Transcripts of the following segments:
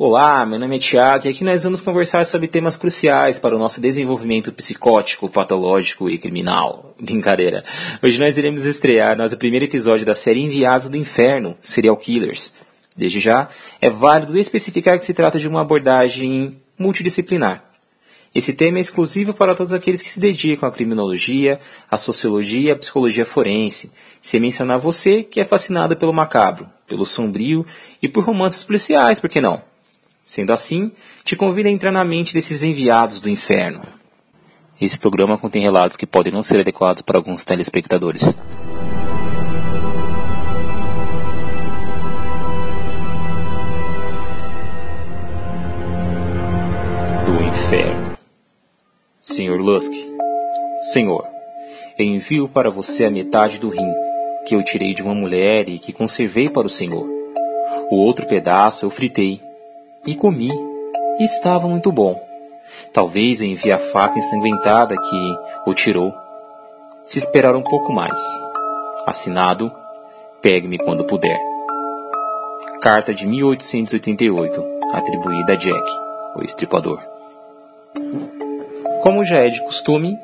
Olá, meu nome é Tiago e aqui nós vamos conversar sobre temas cruciais para o nosso desenvolvimento psicótico, patológico e criminal. Brincadeira. Hoje nós iremos estrear nosso primeiro episódio da série Enviados do Inferno, Serial Killers. Desde já, é válido especificar que se trata de uma abordagem multidisciplinar. Esse tema é exclusivo para todos aqueles que se dedicam à criminologia, à sociologia e à psicologia forense, sem mencionar você que é fascinado pelo macabro, pelo sombrio e por romances policiais, por que não? Sendo assim, te convido a entrar na mente desses enviados do inferno. Esse programa contém relatos que podem não ser adequados para alguns telespectadores. Do inferno. Senhor Lusk, Senhor, envio para você a metade do rim que eu tirei de uma mulher e que conservei para o Senhor. O outro pedaço eu fritei e comi, e estava muito bom. Talvez envie a faca ensanguentada que o tirou. Se esperar um pouco mais. Assinado, pegue-me quando puder. Carta de 1888, atribuída a Jack, o estripador. Como já é de costume,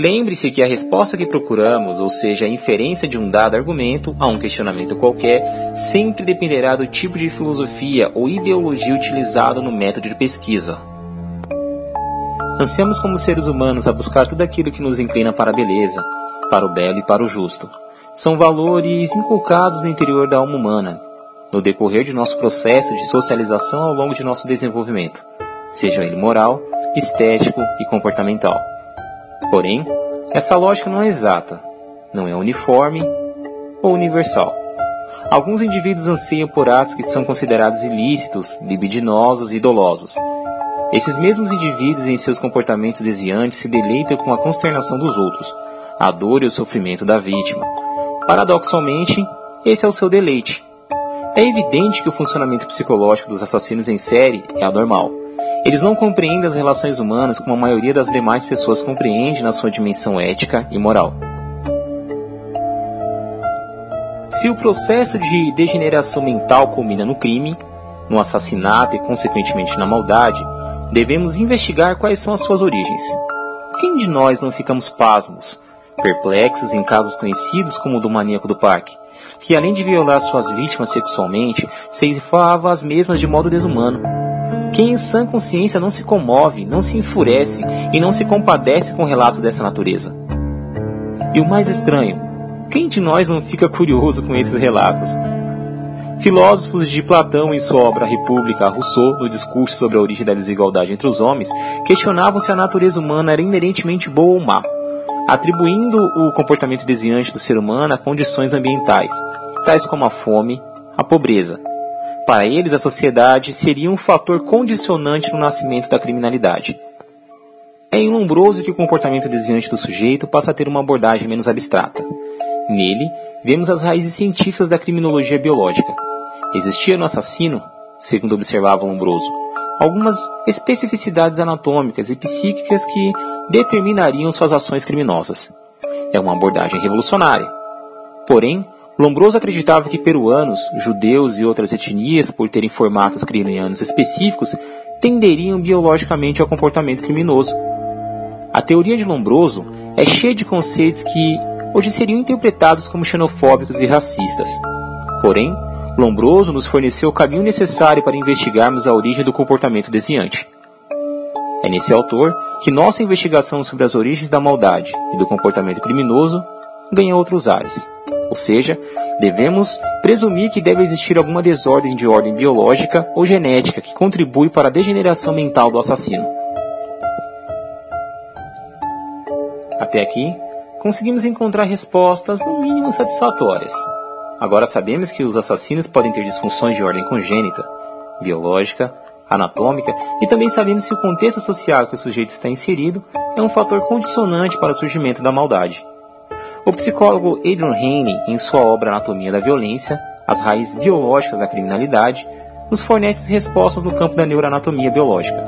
Lembre-se que a resposta que procuramos, ou seja, a inferência de um dado argumento a um questionamento qualquer, sempre dependerá do tipo de filosofia ou ideologia utilizado no método de pesquisa. Ansiamos como seres humanos a buscar tudo aquilo que nos inclina para a beleza, para o belo e para o justo. São valores inculcados no interior da alma humana, no decorrer de nosso processo de socialização ao longo de nosso desenvolvimento, seja ele moral, estético e comportamental. Porém, essa lógica não é exata, não é uniforme ou universal. Alguns indivíduos anseiam por atos que são considerados ilícitos, libidinosos e dolosos. Esses mesmos indivíduos, em seus comportamentos desviantes, se deleitam com a consternação dos outros, a dor e o sofrimento da vítima. Paradoxalmente, esse é o seu deleite. É evidente que o funcionamento psicológico dos assassinos em série é anormal. Eles não compreendem as relações humanas como a maioria das demais pessoas compreende na sua dimensão ética e moral. Se o processo de degeneração mental culmina no crime, no assassinato e, consequentemente, na maldade, devemos investigar quais são as suas origens. Quem de nós não ficamos pasmos, perplexos em casos conhecidos como o do maníaco do parque, que além de violar suas vítimas sexualmente, ceifava as mesmas de modo desumano? Quem em sã consciência não se comove, não se enfurece e não se compadece com relatos dessa natureza? E o mais estranho, quem de nós não fica curioso com esses relatos? Filósofos de Platão em sua obra República, Rousseau, no discurso sobre a origem da desigualdade entre os homens, questionavam se a natureza humana era inerentemente boa ou má, atribuindo o comportamento desviante do ser humano a condições ambientais, tais como a fome, a pobreza, para eles, a sociedade seria um fator condicionante no nascimento da criminalidade. É em Lombroso que o comportamento desviante do sujeito passa a ter uma abordagem menos abstrata. Nele, vemos as raízes científicas da criminologia biológica. Existia no assassino, segundo observava Lombroso, algumas especificidades anatômicas e psíquicas que determinariam suas ações criminosas. É uma abordagem revolucionária. Porém, Lombroso acreditava que peruanos, judeus e outras etnias, por terem formatos cranianos específicos, tenderiam biologicamente ao comportamento criminoso. A teoria de Lombroso é cheia de conceitos que hoje seriam interpretados como xenofóbicos e racistas. Porém, Lombroso nos forneceu o caminho necessário para investigarmos a origem do comportamento desviante. É nesse autor que nossa investigação sobre as origens da maldade e do comportamento criminoso ganha outros ares. Ou seja, devemos presumir que deve existir alguma desordem de ordem biológica ou genética que contribui para a degeneração mental do assassino. Até aqui, conseguimos encontrar respostas no mínimo satisfatórias. Agora sabemos que os assassinos podem ter disfunções de ordem congênita, biológica, anatômica e também sabemos que o contexto social que o sujeito está inserido é um fator condicionante para o surgimento da maldade. O psicólogo Adrian Haney, em sua obra Anatomia da Violência, As Raízes Biológicas da Criminalidade, nos fornece respostas no campo da neuroanatomia biológica.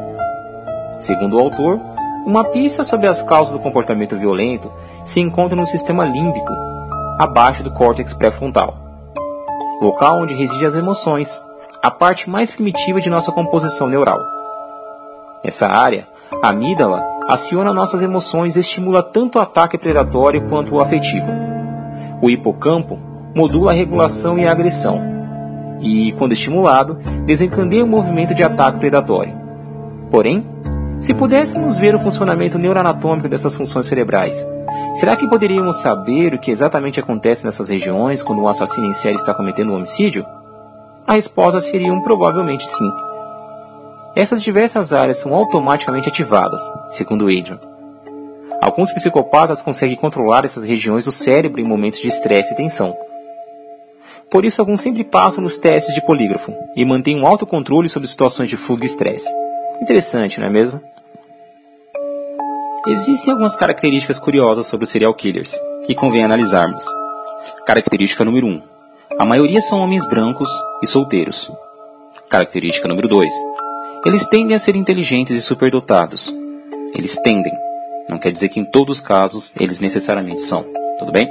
Segundo o autor, uma pista sobre as causas do comportamento violento se encontra no sistema límbico, abaixo do córtex pré-frontal, local onde residem as emoções, a parte mais primitiva de nossa composição neural. Nessa área, a amígdala aciona nossas emoções e estimula tanto o ataque predatório quanto o afetivo. O hipocampo modula a regulação e a agressão, e, quando estimulado, desencadeia o movimento de ataque predatório. Porém, se pudéssemos ver o funcionamento neuroanatômico dessas funções cerebrais, será que poderíamos saber o que exatamente acontece nessas regiões quando um assassino em série está cometendo um homicídio? A resposta seria um provavelmente sim. Essas diversas áreas são automaticamente ativadas, segundo Adrian. Alguns psicopatas conseguem controlar essas regiões do cérebro em momentos de estresse e tensão. Por isso, alguns sempre passam nos testes de polígrafo e mantêm um autocontrole sobre situações de fuga e estresse. Interessante, não é mesmo? Existem algumas características curiosas sobre os serial killers que convém analisarmos. Característica número 1. A maioria são homens brancos e solteiros. Característica número 2. Eles tendem a ser inteligentes e superdotados. Eles tendem. Não quer dizer que em todos os casos eles necessariamente são. Tudo bem?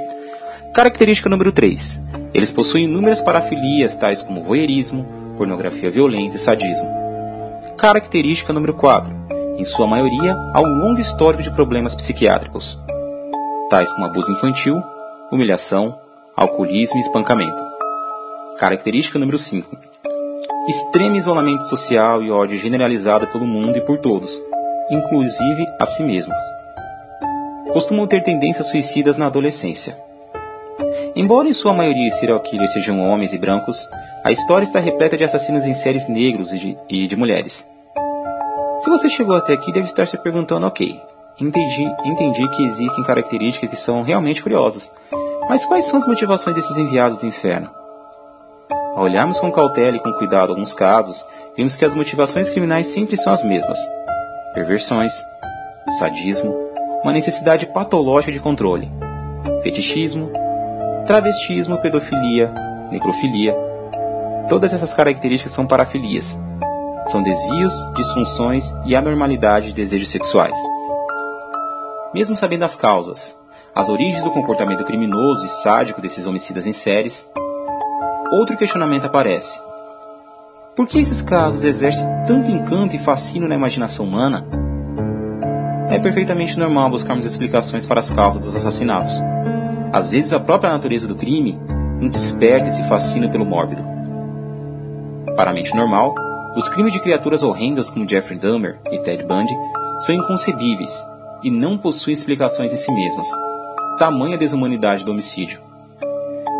Característica número 3. Eles possuem inúmeras parafilias, tais como voyeurismo, pornografia violenta e sadismo. Característica número 4. Em sua maioria, há um longo histórico de problemas psiquiátricos, tais como abuso infantil, humilhação, alcoolismo e espancamento. Característica número 5. Extremo isolamento social e ódio generalizado pelo mundo e por todos, inclusive a si mesmos. Costumam ter tendências suicidas na adolescência. Embora em sua maioria serial killers sejam homens e brancos, a história está repleta de assassinos em séries negros e de, e de mulheres. Se você chegou até aqui, deve estar se perguntando: ok, entendi, entendi que existem características que são realmente curiosas, mas quais são as motivações desses enviados do inferno? Ao olharmos com cautela e com cuidado alguns casos, vimos que as motivações criminais sempre são as mesmas: perversões, sadismo, uma necessidade patológica de controle, fetichismo, travestismo, pedofilia, necrofilia. Todas essas características são parafilias. São desvios, disfunções e anormalidade de desejos sexuais. Mesmo sabendo as causas, as origens do comportamento criminoso e sádico desses homicidas em séries, outro questionamento aparece. Por que esses casos exercem tanto encanto e fascínio na imaginação humana? É perfeitamente normal buscarmos explicações para as causas dos assassinatos. Às vezes, a própria natureza do crime nos desperta esse fascínio pelo mórbido. Para a mente normal, os crimes de criaturas horrendas como Jeffrey Dahmer e Ted Bundy são inconcebíveis e não possuem explicações em si mesmas. Tamanha desumanidade do homicídio.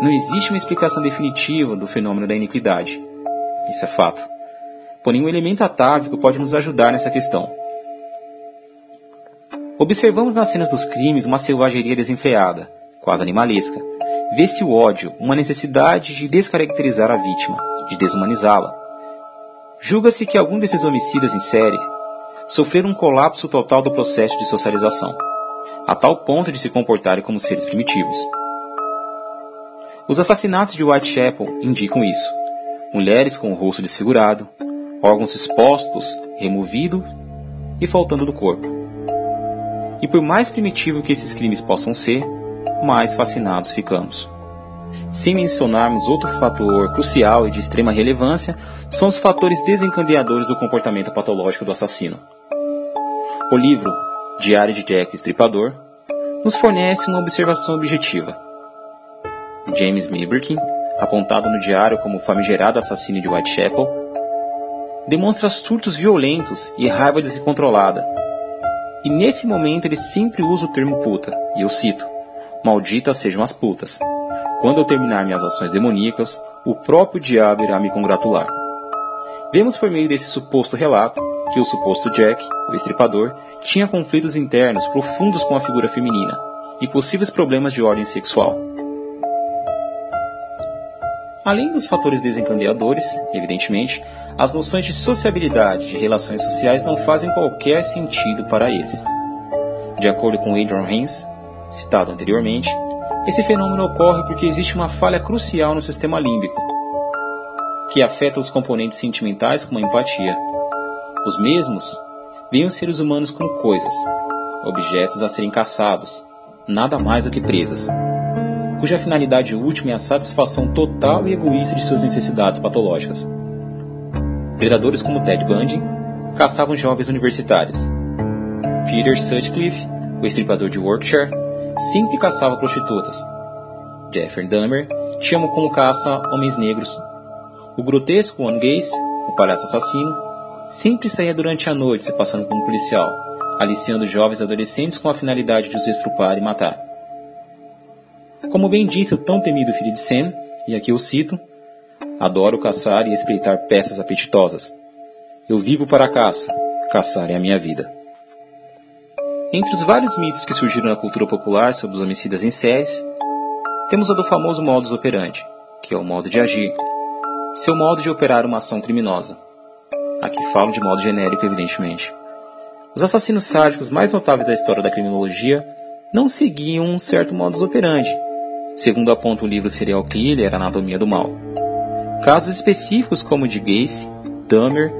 Não existe uma explicação definitiva do fenômeno da iniquidade. Isso é fato. Porém, um elemento atávico pode nos ajudar nessa questão. Observamos nas cenas dos crimes uma selvageria desenfreada, quase animalesca. Vê-se o ódio, uma necessidade de descaracterizar a vítima, de desumanizá-la. Julga-se que algum desses homicidas em série sofreram um colapso total do processo de socialização, a tal ponto de se comportarem como seres primitivos. Os assassinatos de Whitechapel indicam isso. Mulheres com o rosto desfigurado, órgãos expostos, removidos e faltando do corpo. E por mais primitivo que esses crimes possam ser, mais fascinados ficamos. Sem mencionarmos outro fator crucial e de extrema relevância, são os fatores desencadeadores do comportamento patológico do assassino. O livro Diário de Jack Estripador nos fornece uma observação objetiva. James Milberkin, apontado no diário como famigerado assassino de Whitechapel, demonstra surtos violentos e raiva descontrolada. E nesse momento ele sempre usa o termo puta, e eu cito: Malditas sejam as putas. Quando eu terminar minhas ações demoníacas, o próprio diabo irá me congratular. Vemos por meio desse suposto relato que o suposto Jack, o estripador, tinha conflitos internos profundos com a figura feminina e possíveis problemas de ordem sexual. Além dos fatores desencadeadores, evidentemente, as noções de sociabilidade de relações sociais não fazem qualquer sentido para eles. De acordo com Adrian Haynes, citado anteriormente, esse fenômeno ocorre porque existe uma falha crucial no sistema límbico, que afeta os componentes sentimentais como a empatia. Os mesmos veem os seres humanos como coisas, objetos a serem caçados, nada mais do que presas, cuja finalidade última é a satisfação total e egoísta de suas necessidades patológicas. Predadores como Ted Bundy caçavam jovens universitários. Peter Sutcliffe, o estripador de Yorkshire, sempre caçava prostitutas. Jeffrey Dahmer tinha como caça homens negros. O grotesco One Gacy, o palhaço assassino, sempre saía durante a noite se passando como policial, aliciando jovens adolescentes com a finalidade de os estrupar e matar. Como bem disse o tão temido filho de Sam, e aqui eu cito, adoro caçar e espreitar peças apetitosas. Eu vivo para a caça, caçar é a minha vida. Entre os vários mitos que surgiram na cultura popular sobre os homicidas em séries, temos o do famoso modus operandi, que é o modo de agir, seu modo de operar uma ação criminosa. Aqui falo de modo genérico, evidentemente. Os assassinos sádicos mais notáveis da história da criminologia não seguiam um certo modus operandi, segundo aponta o livro Serial Killer, Anatomia do Mal. Casos específicos como o de Gacy, Dahmer,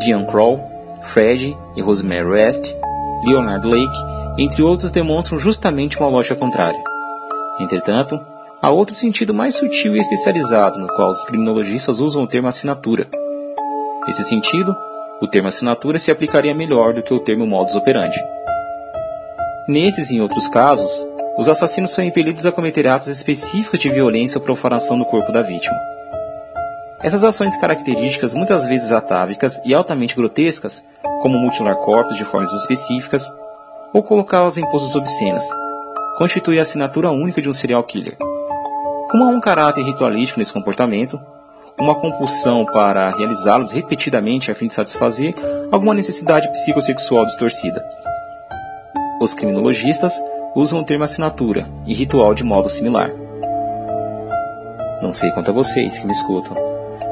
Diane Kroll, Fred e Rosemary West, Leonard Lake, entre outros demonstram justamente uma lógica contrária. Entretanto, há outro sentido mais sutil e especializado no qual os criminologistas usam o termo assinatura. Nesse sentido, o termo assinatura se aplicaria melhor do que o termo modus operandi. Nesses e em outros casos, os assassinos são impelidos a cometer atos específicos de violência ou profanação do corpo da vítima. Essas ações características, muitas vezes atávicas e altamente grotescas, como mutilar corpos de formas específicas ou colocá-los em poses obscenas, constituem a assinatura única de um serial killer. Como há um caráter ritualístico nesse comportamento, uma compulsão para realizá-los repetidamente a fim de satisfazer alguma necessidade psicossexual distorcida. Os criminologistas usam o termo assinatura e ritual de modo similar. Não sei quanto a vocês que me escutam,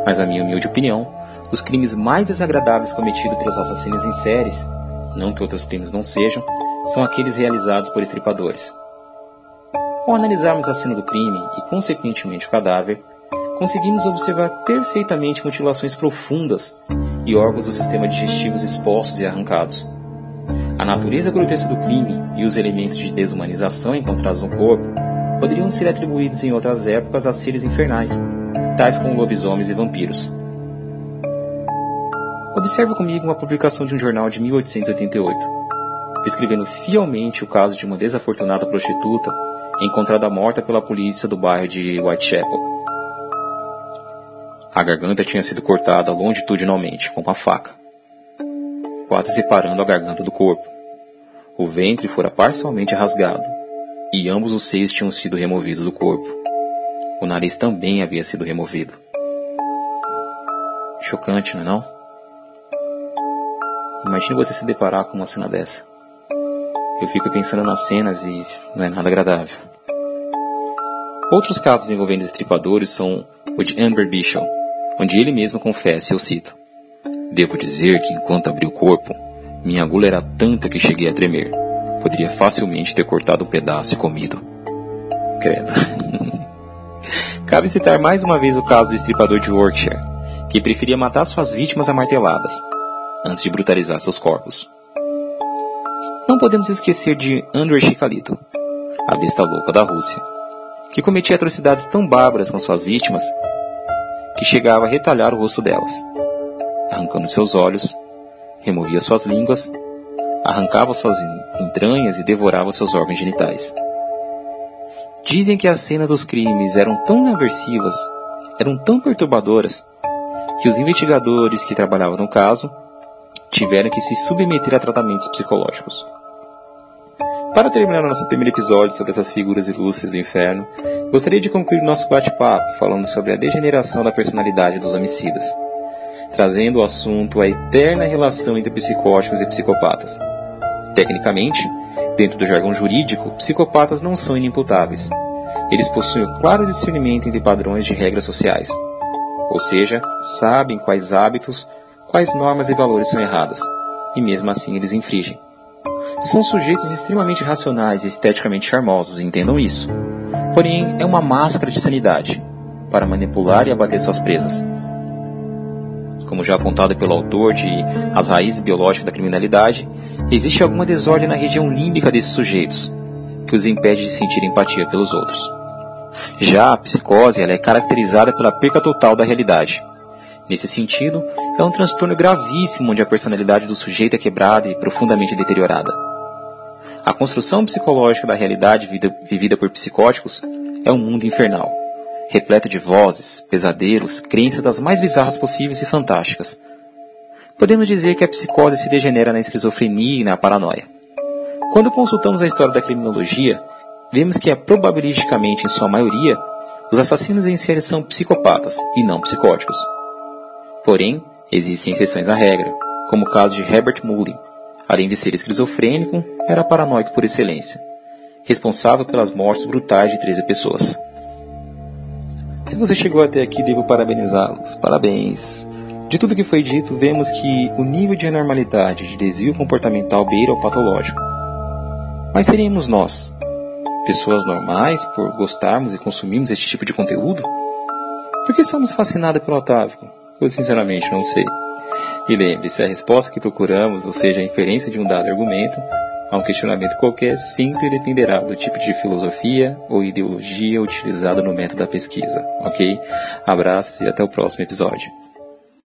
mas a minha humilde opinião, os crimes mais desagradáveis cometidos pelos assassinos em séries, não que outros crimes não sejam, são aqueles realizados por estripadores. Ao analisarmos a cena do crime e, consequentemente, o cadáver, conseguimos observar perfeitamente mutilações profundas e órgãos do sistema digestivos expostos e arrancados. A natureza grotesca do crime e os elementos de desumanização encontrados no corpo poderiam ser atribuídos em outras épocas a seres infernais, tais como lobisomens e vampiros. Observe comigo uma publicação de um jornal de 1888, descrevendo fielmente o caso de uma desafortunada prostituta encontrada morta pela polícia do bairro de Whitechapel. A garganta tinha sido cortada longitudinalmente com uma faca quase separando a garganta do corpo. O ventre fora parcialmente rasgado, e ambos os seios tinham sido removidos do corpo. O nariz também havia sido removido. Chocante, não é não? Imagine você se deparar com uma cena dessa. Eu fico pensando nas cenas e não é nada agradável. Outros casos envolvendo estripadores são o de Amber Bishop, onde ele mesmo confessa, eu cito, Devo dizer que enquanto abri o corpo, minha agulha era tanta que cheguei a tremer. Poderia facilmente ter cortado um pedaço e comido. Credo. Cabe citar mais uma vez o caso do estripador de Yorkshire, que preferia matar suas vítimas a marteladas, antes de brutalizar seus corpos. Não podemos esquecer de Andrei Chicalito, a besta louca da Rússia, que cometia atrocidades tão bárbaras com suas vítimas que chegava a retalhar o rosto delas arrancando seus olhos, removia suas línguas, arrancava suas entranhas e devorava seus órgãos genitais. Dizem que as cenas dos crimes eram tão aversivas, eram tão perturbadoras, que os investigadores que trabalhavam no caso tiveram que se submeter a tratamentos psicológicos. Para terminar o nosso primeiro episódio sobre essas figuras ilustres do inferno, gostaria de concluir nosso bate-papo falando sobre a degeneração da personalidade dos homicidas trazendo o assunto a eterna relação entre psicóticos e psicopatas. Tecnicamente, dentro do jargão jurídico, psicopatas não são inimputáveis. Eles possuem o claro discernimento entre padrões de regras sociais, ou seja, sabem quais hábitos, quais normas e valores são erradas, e mesmo assim eles infringem. São sujeitos extremamente racionais e esteticamente charmosos, entendam isso. Porém, é uma máscara de sanidade para manipular e abater suas presas como já apontado pelo autor de As Raízes Biológicas da Criminalidade, existe alguma desordem na região límbica desses sujeitos, que os impede de sentir empatia pelos outros. Já a psicose ela é caracterizada pela perca total da realidade, Nesse sentido, é um transtorno gravíssimo onde a personalidade do sujeito é quebrada e profundamente deteriorada. A construção psicológica da realidade vivida por psicóticos é um mundo infernal, repleto de vozes, pesadelos, crenças das mais bizarras possíveis e fantásticas. Podemos dizer que a psicose se degenera na esquizofrenia e na paranoia. Quando consultamos a história da criminologia, vemos que, probabilisticamente em sua maioria, os assassinos em série são psicopatas e não psicóticos. Porém, existem exceções à regra, como o caso de Herbert Mullin. Além de ser esquizofrênico, era paranoico por excelência, responsável pelas mortes brutais de 13 pessoas. Se você chegou até aqui, devo parabenizá-los. Parabéns! De tudo que foi dito, vemos que o nível de anormalidade de desvio comportamental beira o patológico. Mas seríamos nós, pessoas normais, por gostarmos e consumirmos este tipo de conteúdo? Por que somos fascinados pelo Otávio? Eu sinceramente não sei. E lembre-se, a resposta que procuramos, ou seja, a inferência de um dado argumento, a um questionamento qualquer, sempre dependerá do tipo de filosofia ou ideologia utilizado no método da pesquisa, ok? Abraços e até o próximo episódio.